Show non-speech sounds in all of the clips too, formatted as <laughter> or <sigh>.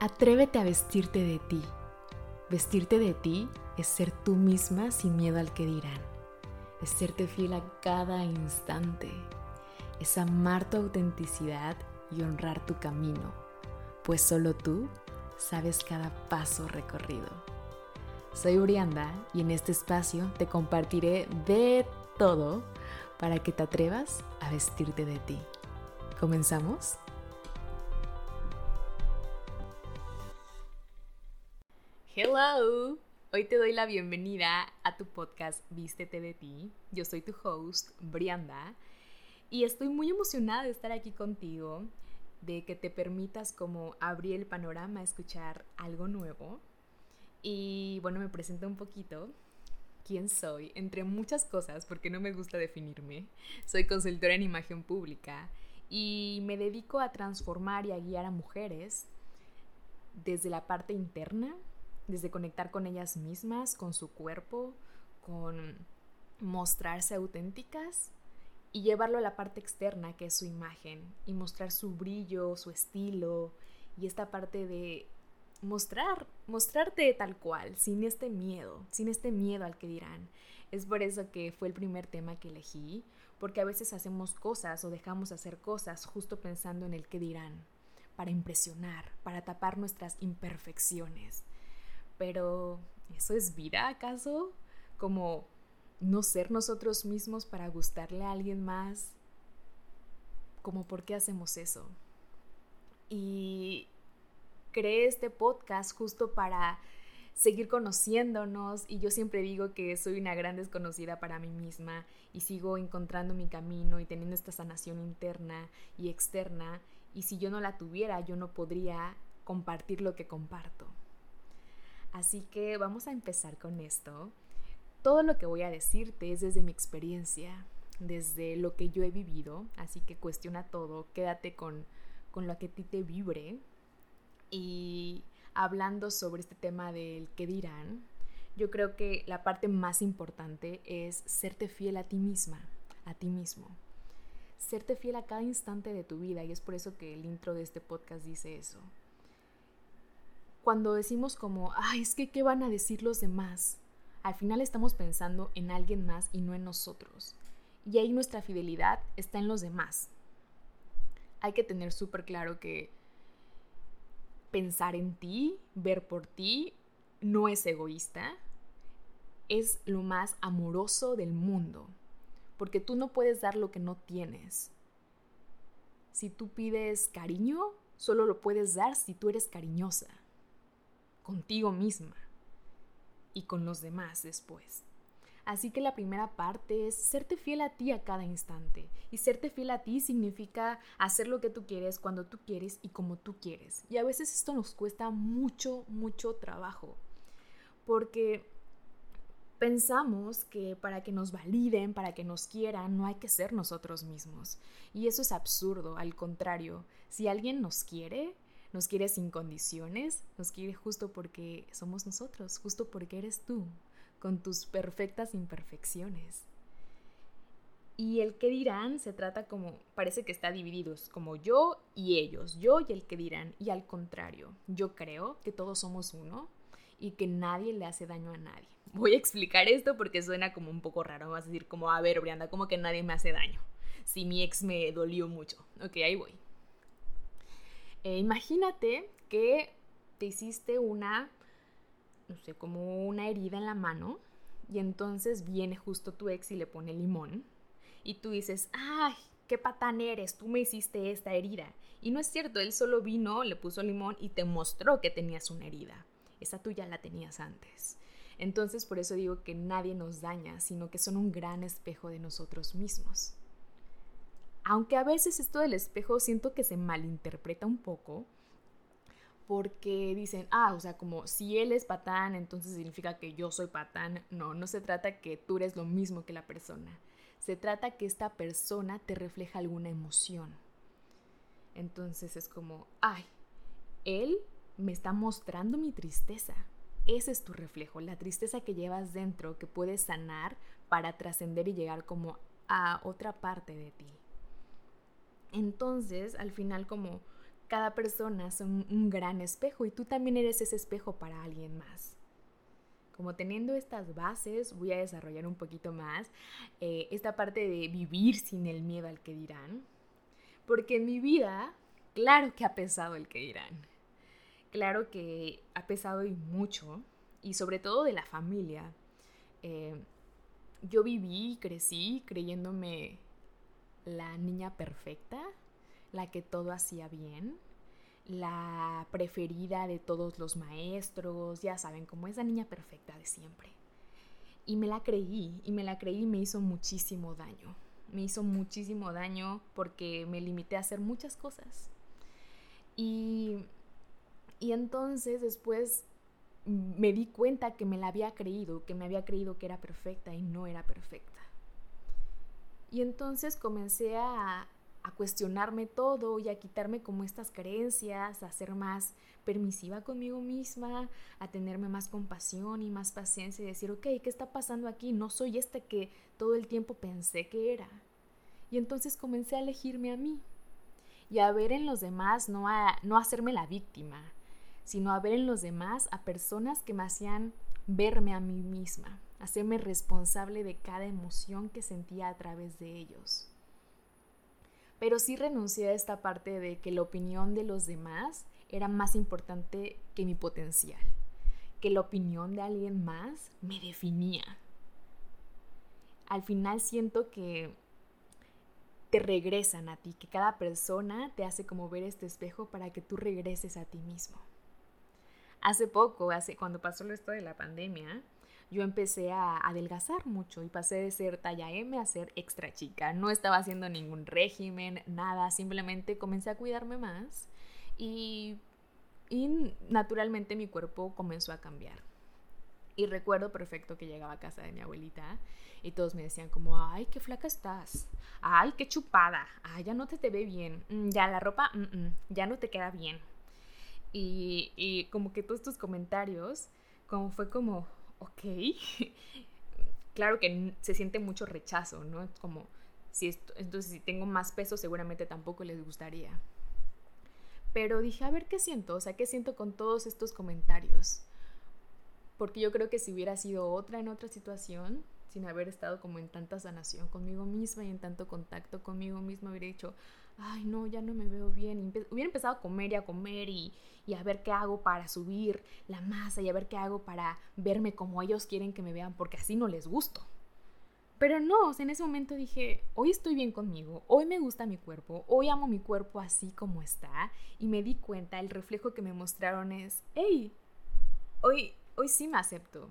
Atrévete a vestirte de ti. Vestirte de ti es ser tú misma sin miedo al que dirán. Es serte fiel a cada instante. Es amar tu autenticidad y honrar tu camino, pues solo tú sabes cada paso recorrido. Soy Urianda y en este espacio te compartiré de todo para que te atrevas a vestirte de ti. ¿Comenzamos? Hello, hoy te doy la bienvenida a tu podcast Vístete de ti. Yo soy tu host, Brianda, y estoy muy emocionada de estar aquí contigo, de que te permitas como abrir el panorama escuchar algo nuevo. Y bueno, me presento un poquito. ¿Quién soy? Entre muchas cosas, porque no me gusta definirme. Soy consultora en imagen pública y me dedico a transformar y a guiar a mujeres desde la parte interna desde conectar con ellas mismas, con su cuerpo, con mostrarse auténticas y llevarlo a la parte externa que es su imagen y mostrar su brillo, su estilo y esta parte de mostrar, mostrarte tal cual, sin este miedo, sin este miedo al que dirán. Es por eso que fue el primer tema que elegí, porque a veces hacemos cosas o dejamos hacer cosas justo pensando en el que dirán, para impresionar, para tapar nuestras imperfecciones. Pero, ¿eso es vida acaso? Como no ser nosotros mismos para gustarle a alguien más. Como, ¿por qué hacemos eso? Y creé este podcast justo para seguir conociéndonos y yo siempre digo que soy una gran desconocida para mí misma y sigo encontrando mi camino y teniendo esta sanación interna y externa y si yo no la tuviera yo no podría compartir lo que comparto. Así que vamos a empezar con esto. Todo lo que voy a decirte es desde mi experiencia, desde lo que yo he vivido, así que cuestiona todo, quédate con, con lo que a ti te vibre. Y hablando sobre este tema del qué dirán, yo creo que la parte más importante es serte fiel a ti misma, a ti mismo. Serte fiel a cada instante de tu vida y es por eso que el intro de este podcast dice eso cuando decimos como, ay, es que, ¿qué van a decir los demás? Al final estamos pensando en alguien más y no en nosotros. Y ahí nuestra fidelidad está en los demás. Hay que tener súper claro que pensar en ti, ver por ti, no es egoísta, es lo más amoroso del mundo, porque tú no puedes dar lo que no tienes. Si tú pides cariño, solo lo puedes dar si tú eres cariñosa contigo misma y con los demás después. Así que la primera parte es serte fiel a ti a cada instante. Y serte fiel a ti significa hacer lo que tú quieres, cuando tú quieres y como tú quieres. Y a veces esto nos cuesta mucho, mucho trabajo. Porque pensamos que para que nos validen, para que nos quieran, no hay que ser nosotros mismos. Y eso es absurdo. Al contrario, si alguien nos quiere, nos quiere sin condiciones, nos quiere justo porque somos nosotros, justo porque eres tú, con tus perfectas imperfecciones. Y el que dirán se trata como, parece que está dividido, es como yo y ellos, yo y el que dirán, y al contrario, yo creo que todos somos uno y que nadie le hace daño a nadie. Voy a explicar esto porque suena como un poco raro, vas a decir como, a ver, Brianda, como que nadie me hace daño. Si mi ex me dolió mucho. Ok, ahí voy. Eh, imagínate que te hiciste una, no sé, como una herida en la mano y entonces viene justo tu ex y le pone limón y tú dices, ay, qué patán eres, tú me hiciste esta herida. Y no es cierto, él solo vino, le puso limón y te mostró que tenías una herida. Esa tú ya la tenías antes. Entonces por eso digo que nadie nos daña, sino que son un gran espejo de nosotros mismos. Aunque a veces esto del espejo siento que se malinterpreta un poco, porque dicen, ah, o sea, como si él es patán, entonces significa que yo soy patán. No, no se trata que tú eres lo mismo que la persona. Se trata que esta persona te refleja alguna emoción. Entonces es como, ay, él me está mostrando mi tristeza. Ese es tu reflejo, la tristeza que llevas dentro, que puedes sanar para trascender y llegar como a otra parte de ti. Entonces, al final como cada persona son un gran espejo y tú también eres ese espejo para alguien más. Como teniendo estas bases, voy a desarrollar un poquito más eh, esta parte de vivir sin el miedo al que dirán. Porque en mi vida, claro que ha pesado el que dirán. Claro que ha pesado y mucho, y sobre todo de la familia. Eh, yo viví y crecí creyéndome la niña perfecta, la que todo hacía bien, la preferida de todos los maestros, ya saben, como esa niña perfecta de siempre. Y me la creí, y me la creí y me hizo muchísimo daño. Me hizo muchísimo daño porque me limité a hacer muchas cosas. Y, y entonces después me di cuenta que me la había creído, que me había creído que era perfecta y no era perfecta. Y entonces comencé a, a cuestionarme todo y a quitarme como estas creencias, a ser más permisiva conmigo misma, a tenerme más compasión y más paciencia y decir, ok, ¿qué está pasando aquí? No soy este que todo el tiempo pensé que era. Y entonces comencé a elegirme a mí y a ver en los demás, no a no hacerme la víctima, sino a ver en los demás a personas que me hacían verme a mí misma, hacerme responsable de cada emoción que sentía a través de ellos. Pero sí renuncié a esta parte de que la opinión de los demás era más importante que mi potencial, que la opinión de alguien más me definía. Al final siento que te regresan a ti, que cada persona te hace como ver este espejo para que tú regreses a ti mismo. Hace poco, hace cuando pasó esto de la pandemia, yo empecé a adelgazar mucho y pasé de ser talla M a ser extra chica. No estaba haciendo ningún régimen, nada, simplemente comencé a cuidarme más y, y naturalmente mi cuerpo comenzó a cambiar. Y recuerdo perfecto que llegaba a casa de mi abuelita y todos me decían como, ay, qué flaca estás, ay, qué chupada, ay, ya no te, te ve bien, mm, ya la ropa, mm, mm, ya no te queda bien. Y, y como que todos estos comentarios, como fue como, ok, <laughs> claro que se siente mucho rechazo, ¿no? Es como, si esto, entonces si tengo más peso seguramente tampoco les gustaría. Pero dije, a ver qué siento, o sea, qué siento con todos estos comentarios. Porque yo creo que si hubiera sido otra en otra situación, sin haber estado como en tanta sanación conmigo misma y en tanto contacto conmigo misma, hubiera dicho, ay no, ya no me veo bien. hubiera empezado a comer y a comer y, y, a ver qué hago para subir la masa y a ver qué hago para verme como ellos quieren que me vean, porque así no les gusto. Pero no, en ese momento dije, hoy estoy bien conmigo, hoy me gusta mi cuerpo, hoy amo mi cuerpo así como está y me di cuenta, el reflejo que me mostraron es, hey, hoy, hoy sí me acepto.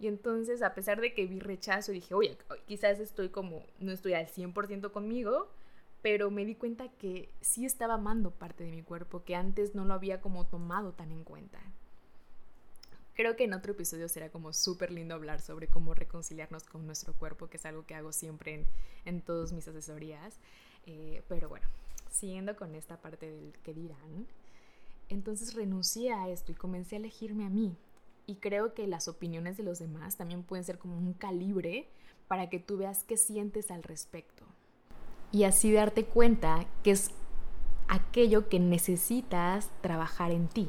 Y entonces, a pesar de que vi rechazo, dije, oye, quizás estoy como, no estoy al 100% conmigo, pero me di cuenta que sí estaba amando parte de mi cuerpo, que antes no lo había como tomado tan en cuenta. Creo que en otro episodio será como súper lindo hablar sobre cómo reconciliarnos con nuestro cuerpo, que es algo que hago siempre en, en todas mis asesorías. Eh, pero bueno, siguiendo con esta parte del que dirán, entonces renuncié a esto y comencé a elegirme a mí. Y creo que las opiniones de los demás también pueden ser como un calibre para que tú veas qué sientes al respecto y así darte cuenta que es aquello que necesitas trabajar en ti.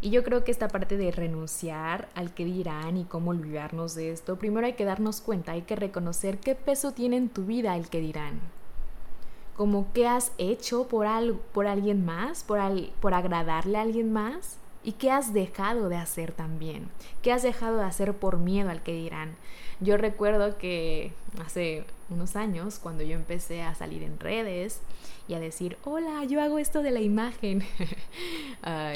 Y yo creo que esta parte de renunciar al que dirán y cómo olvidarnos de esto, primero hay que darnos cuenta, hay que reconocer qué peso tiene en tu vida el que dirán. Como qué has hecho por, por alguien más, por, por agradarle a alguien más. ¿Y qué has dejado de hacer también? ¿Qué has dejado de hacer por miedo al que dirán? Yo recuerdo que hace unos años, cuando yo empecé a salir en redes y a decir, hola, yo hago esto de la imagen,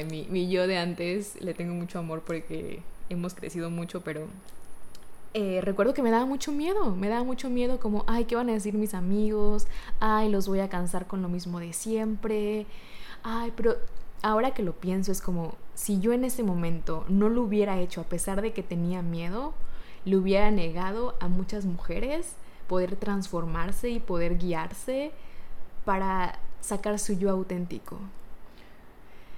<laughs> mi, yo de antes le tengo mucho amor porque hemos crecido mucho, pero eh, recuerdo que me daba mucho miedo, me daba mucho miedo como, ay, ¿qué van a decir mis amigos? Ay, los voy a cansar con lo mismo de siempre. Ay, pero ahora que lo pienso es como, si yo en ese momento no lo hubiera hecho a pesar de que tenía miedo, le hubiera negado a muchas mujeres poder transformarse y poder guiarse para sacar su yo auténtico.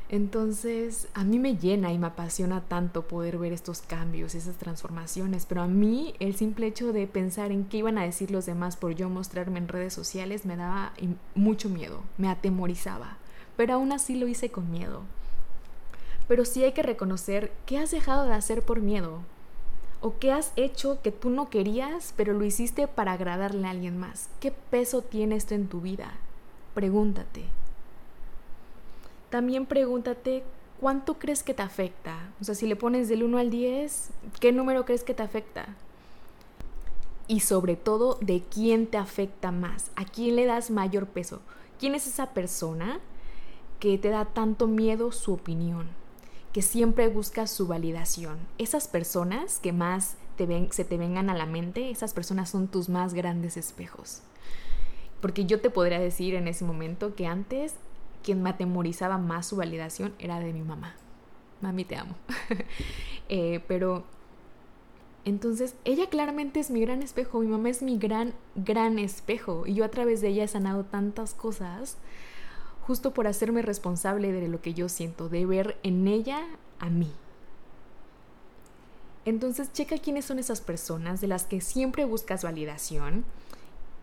Entonces, a mí me llena y me apasiona tanto poder ver estos cambios, esas transformaciones, pero a mí el simple hecho de pensar en qué iban a decir los demás por yo mostrarme en redes sociales me daba mucho miedo, me atemorizaba, pero aún así lo hice con miedo. Pero sí hay que reconocer qué has dejado de hacer por miedo, o qué has hecho que tú no querías, pero lo hiciste para agradarle a alguien más. ¿Qué peso tiene esto en tu vida? Pregúntate. También pregúntate cuánto crees que te afecta. O sea, si le pones del 1 al 10, ¿qué número crees que te afecta? Y sobre todo, ¿de quién te afecta más? ¿A quién le das mayor peso? ¿Quién es esa persona que te da tanto miedo su opinión? Que siempre busca su validación. Esas personas que más se te vengan a la mente, esas personas son tus más grandes espejos. Porque yo te podría decir en ese momento que antes quien me atemorizaba más su validación era de mi mamá. Mami, te amo. <laughs> Eh, pero entonces, ella claramente es mi gran espejo, mi mamá es mi gran, gran espejo. Y yo a través de ella he sanado tantas cosas justo por hacerme responsable de lo que yo siento, de ver en ella a mí. Entonces, checa quiénes son esas personas de las que siempre buscas validación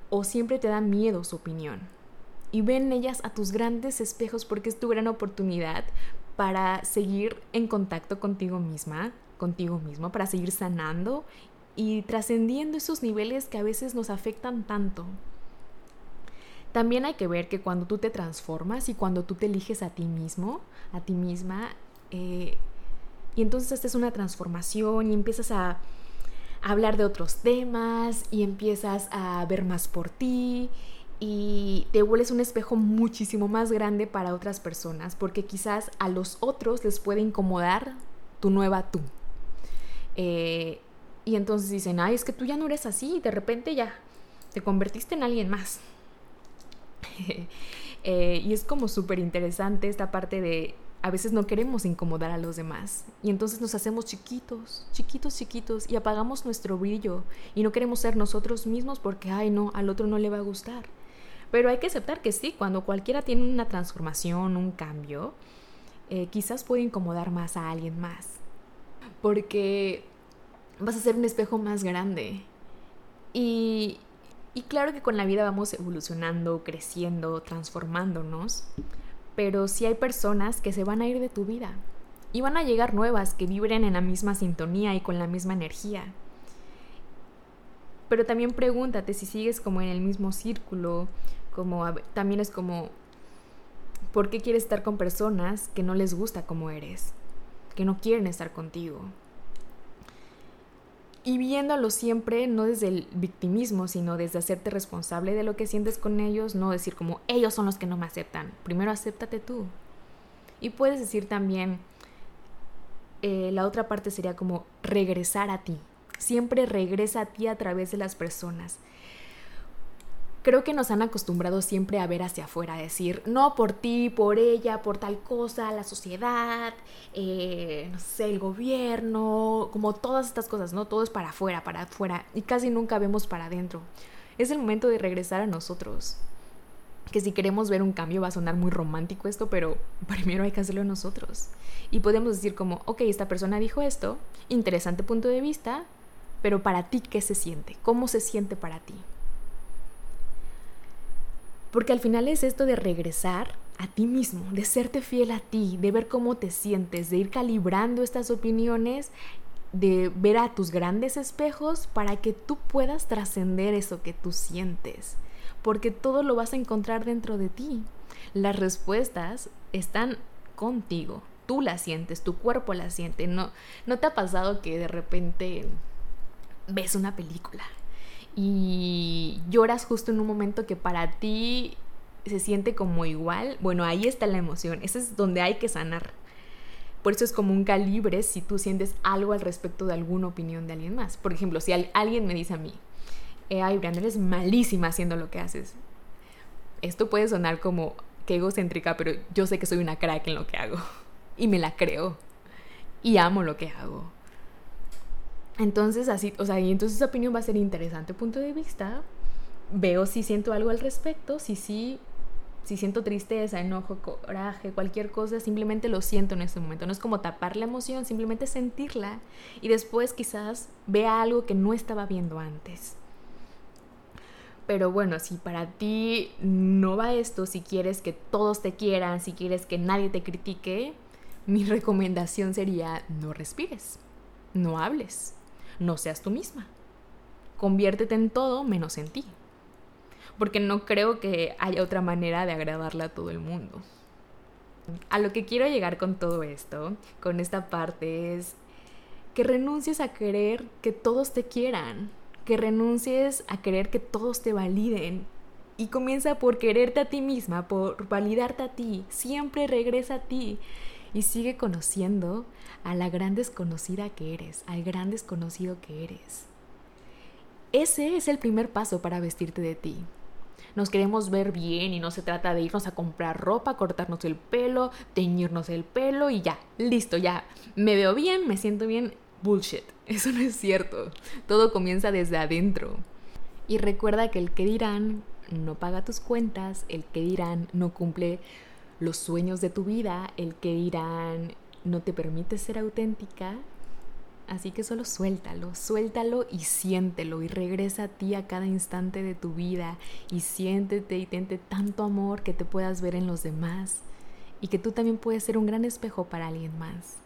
o siempre te da miedo su opinión y ven en ellas a tus grandes espejos porque es tu gran oportunidad para seguir en contacto contigo misma, contigo mismo, para seguir sanando y trascendiendo esos niveles que a veces nos afectan tanto. También hay que ver que cuando tú te transformas y cuando tú te eliges a ti mismo, a ti misma, eh, y entonces esta es una transformación y empiezas a hablar de otros temas y empiezas a ver más por ti y te vuelves un espejo muchísimo más grande para otras personas, porque quizás a los otros les puede incomodar tu nueva tú. Eh, y entonces dicen, ay, es que tú ya no eres así, de repente ya te convertiste en alguien más. <laughs> Eh, y es como súper interesante esta parte de a veces no queremos incomodar a los demás y entonces nos hacemos chiquitos, chiquitos, chiquitos y apagamos nuestro brillo y no queremos ser nosotros mismos porque, ay, no, al otro no le va a gustar. Pero hay que aceptar que sí, cuando cualquiera tiene una transformación, un cambio, eh, quizás puede incomodar más a alguien más. Porque vas a ser un espejo más grande. Y, y claro que con la vida vamos evolucionando, creciendo, transformándonos. Pero sí hay personas que se van a ir de tu vida. Y van a llegar nuevas que vibren en la misma sintonía y con la misma energía. Pero también pregúntate si sigues como en el mismo círculo como también es como, ¿por qué quieres estar con personas que no les gusta como eres? Que no quieren estar contigo. Y viéndolo siempre, no desde el victimismo, sino desde hacerte responsable de lo que sientes con ellos, no decir como ellos son los que no me aceptan. Primero acéptate tú. Y puedes decir también, eh, la otra parte sería como regresar a ti. Siempre regresa a ti a través de las personas creo que nos han acostumbrado siempre a ver hacia afuera, a decir, no por ti, por ella, por tal cosa, la sociedad, eh, no sé, el gobierno, como todas estas cosas, ¿no? Todo es para afuera, para afuera, y casi nunca vemos para adentro. Es el momento de regresar a nosotros. Que si queremos ver un cambio va a sonar muy romántico esto, pero <laughs> primero hay que hacerlo nosotros. Y podemos decir como, ok, esta persona dijo esto, interesante punto de vista, pero para ti, ¿qué se siente? ¿Cómo se siente para ti? Porque al final es esto de regresar a ti mismo, de serte fiel a ti, de ver cómo te sientes, de ir calibrando estas opiniones, de ver a tus grandes espejos para que tú puedas trascender eso que tú sientes. Porque todo lo vas a encontrar dentro de ti. Las respuestas están contigo. Tú las sientes, tu cuerpo las siente. No, no te ha pasado que de repente ves una película y lloras justo en un momento que para ti se siente como igual, bueno, ahí está la emoción, ese es donde hay que sanar. Por eso es como un calibre si tú sientes algo al respecto de alguna opinión de alguien más. Por ejemplo, si alguien me dice a mí, eh, ay, Brian, eres malísima haciendo lo que haces. Esto puede sonar como que egocéntrica, pero yo sé que soy una crack en lo que hago. <laughs> Y me la creo. Y amo lo que hago. Entonces, así, o sea, y entonces esa opinión va a ser interesante punto de vista. Veo si siento algo al respecto, si sí, si siento tristeza, enojo, coraje, cualquier cosa, simplemente lo siento en ese momento. No es como tapar la emoción, simplemente sentirla y después quizás vea algo que no estaba viendo antes. Pero bueno, si para ti no va esto, si quieres que todos te quieran, si quieres que nadie te critique, mi <laughs> recomendación sería no respires, no hables, no seas tú misma. Conviértete en todo menos en ti. Porque no creo que haya otra manera de agradarle a todo el mundo. A lo que quiero llegar con todo esto, con esta parte, es que renuncies a querer que todos te quieran, que renuncies a querer que todos te validen. Y comienza por quererte a ti misma, por validarte a ti. Siempre regresa a ti y sigue conociendo a la gran desconocida que eres, al gran desconocido que eres. Ese es el primer paso para vestirte de ti nos queremos ver bien y no se trata de irnos a comprar ropa, cortarnos el pelo, teñirnos el pelo y ya, listo, ya, me veo bien, me siento bien, bullshit, <laughs> eso no es cierto, todo comienza desde adentro. Y recuerda que el que dirán no paga tus cuentas, el que dirán no cumple los sueños de tu vida, el que dirán no te permite ser auténtica, Así que solo suéltalo, suéltalo y siéntelo y regresa a ti a cada instante de tu vida y siéntete y tente tanto amor que te puedas ver en los demás y que tú también puedes ser un gran espejo para alguien más.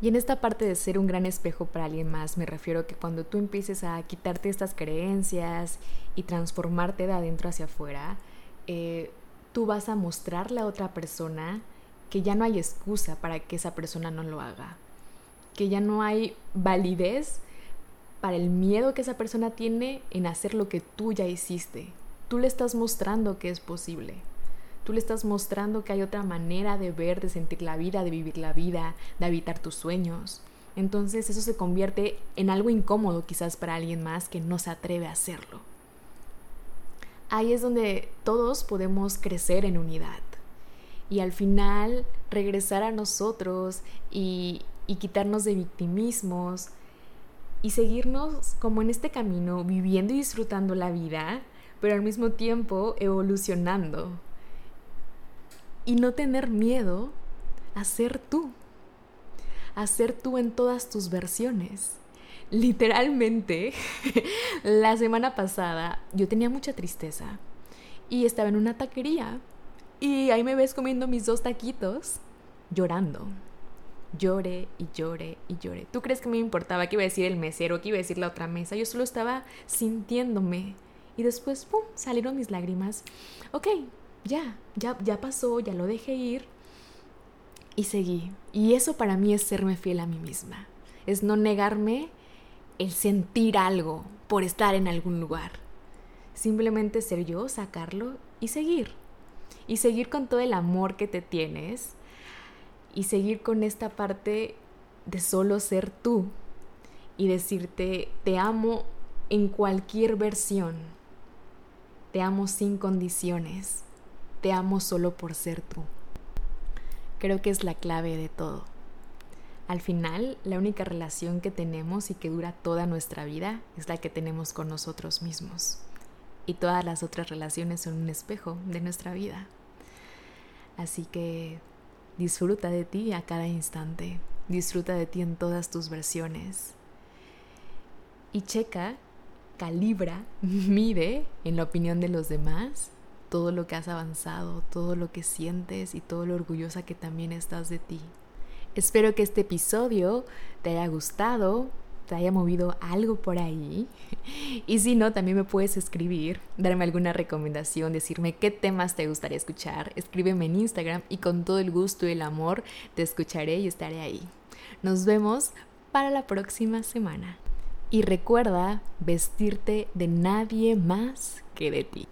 Y en esta parte de ser un gran espejo para alguien más me refiero a que cuando tú empieces a quitarte estas creencias y transformarte de adentro hacia afuera, eh, tú vas a mostrarle a otra persona que ya no hay excusa para que esa persona no lo haga que ya no hay validez para el miedo que esa persona tiene en hacer lo que tú ya hiciste. Tú le estás mostrando que es posible. Tú le estás mostrando que hay otra manera de ver, de sentir la vida, de vivir la vida, de habitar tus sueños. Entonces eso se convierte en algo incómodo quizás para alguien más que no se atreve a hacerlo. Ahí es donde todos podemos crecer en unidad y al final regresar a nosotros y, y quitarnos de victimismos y seguirnos como en este camino viviendo y disfrutando la vida, pero al mismo tiempo evolucionando. Y no tener miedo a ser tú, a ser tú en todas tus versiones. Literalmente, <laughs> la semana pasada yo tenía mucha tristeza y estaba en una taquería y ahí me ves comiendo mis dos taquitos llorando llore y llore y llore. ¿Tú crees que me importaba qué iba a decir el mesero, qué iba a decir la otra mesa? Yo solo estaba sintiéndome. Y después, ¡pum!, salieron mis lágrimas. Ok, ya, ya, ya pasó, ya lo dejé ir. Y seguí. Y eso para mí es serme fiel a mí misma. Es no negarme el sentir algo por estar en algún lugar. Simplemente ser yo, sacarlo y seguir. Y seguir con todo el amor que te tienes y seguir con esta parte de solo ser tú y decirte te amo en cualquier versión, te amo sin condiciones, te amo solo por ser tú. Creo que es la clave de todo. Al final, la única relación que tenemos y que dura toda nuestra vida es la que tenemos con nosotros mismos. Y todas las otras relaciones son un espejo de nuestra vida. Así que Disfruta de ti a cada instante. Disfruta de ti en todas tus versiones. Y checa, calibra, <laughs> mide en la opinión de los demás todo lo que has avanzado, todo lo que sientes y todo lo orgullosa que también estás de ti. Espero que este episodio te haya gustado, te haya movido algo por ahí. <laughs> Y si no, también me puedes escribir, darme alguna recomendación, decirme qué temas te gustaría escuchar. Escríbeme en Instagram y con todo el gusto y el amor te escucharé y estaré ahí. Nos vemos para la próxima semana. Y recuerda vestirte de nadie más que de ti.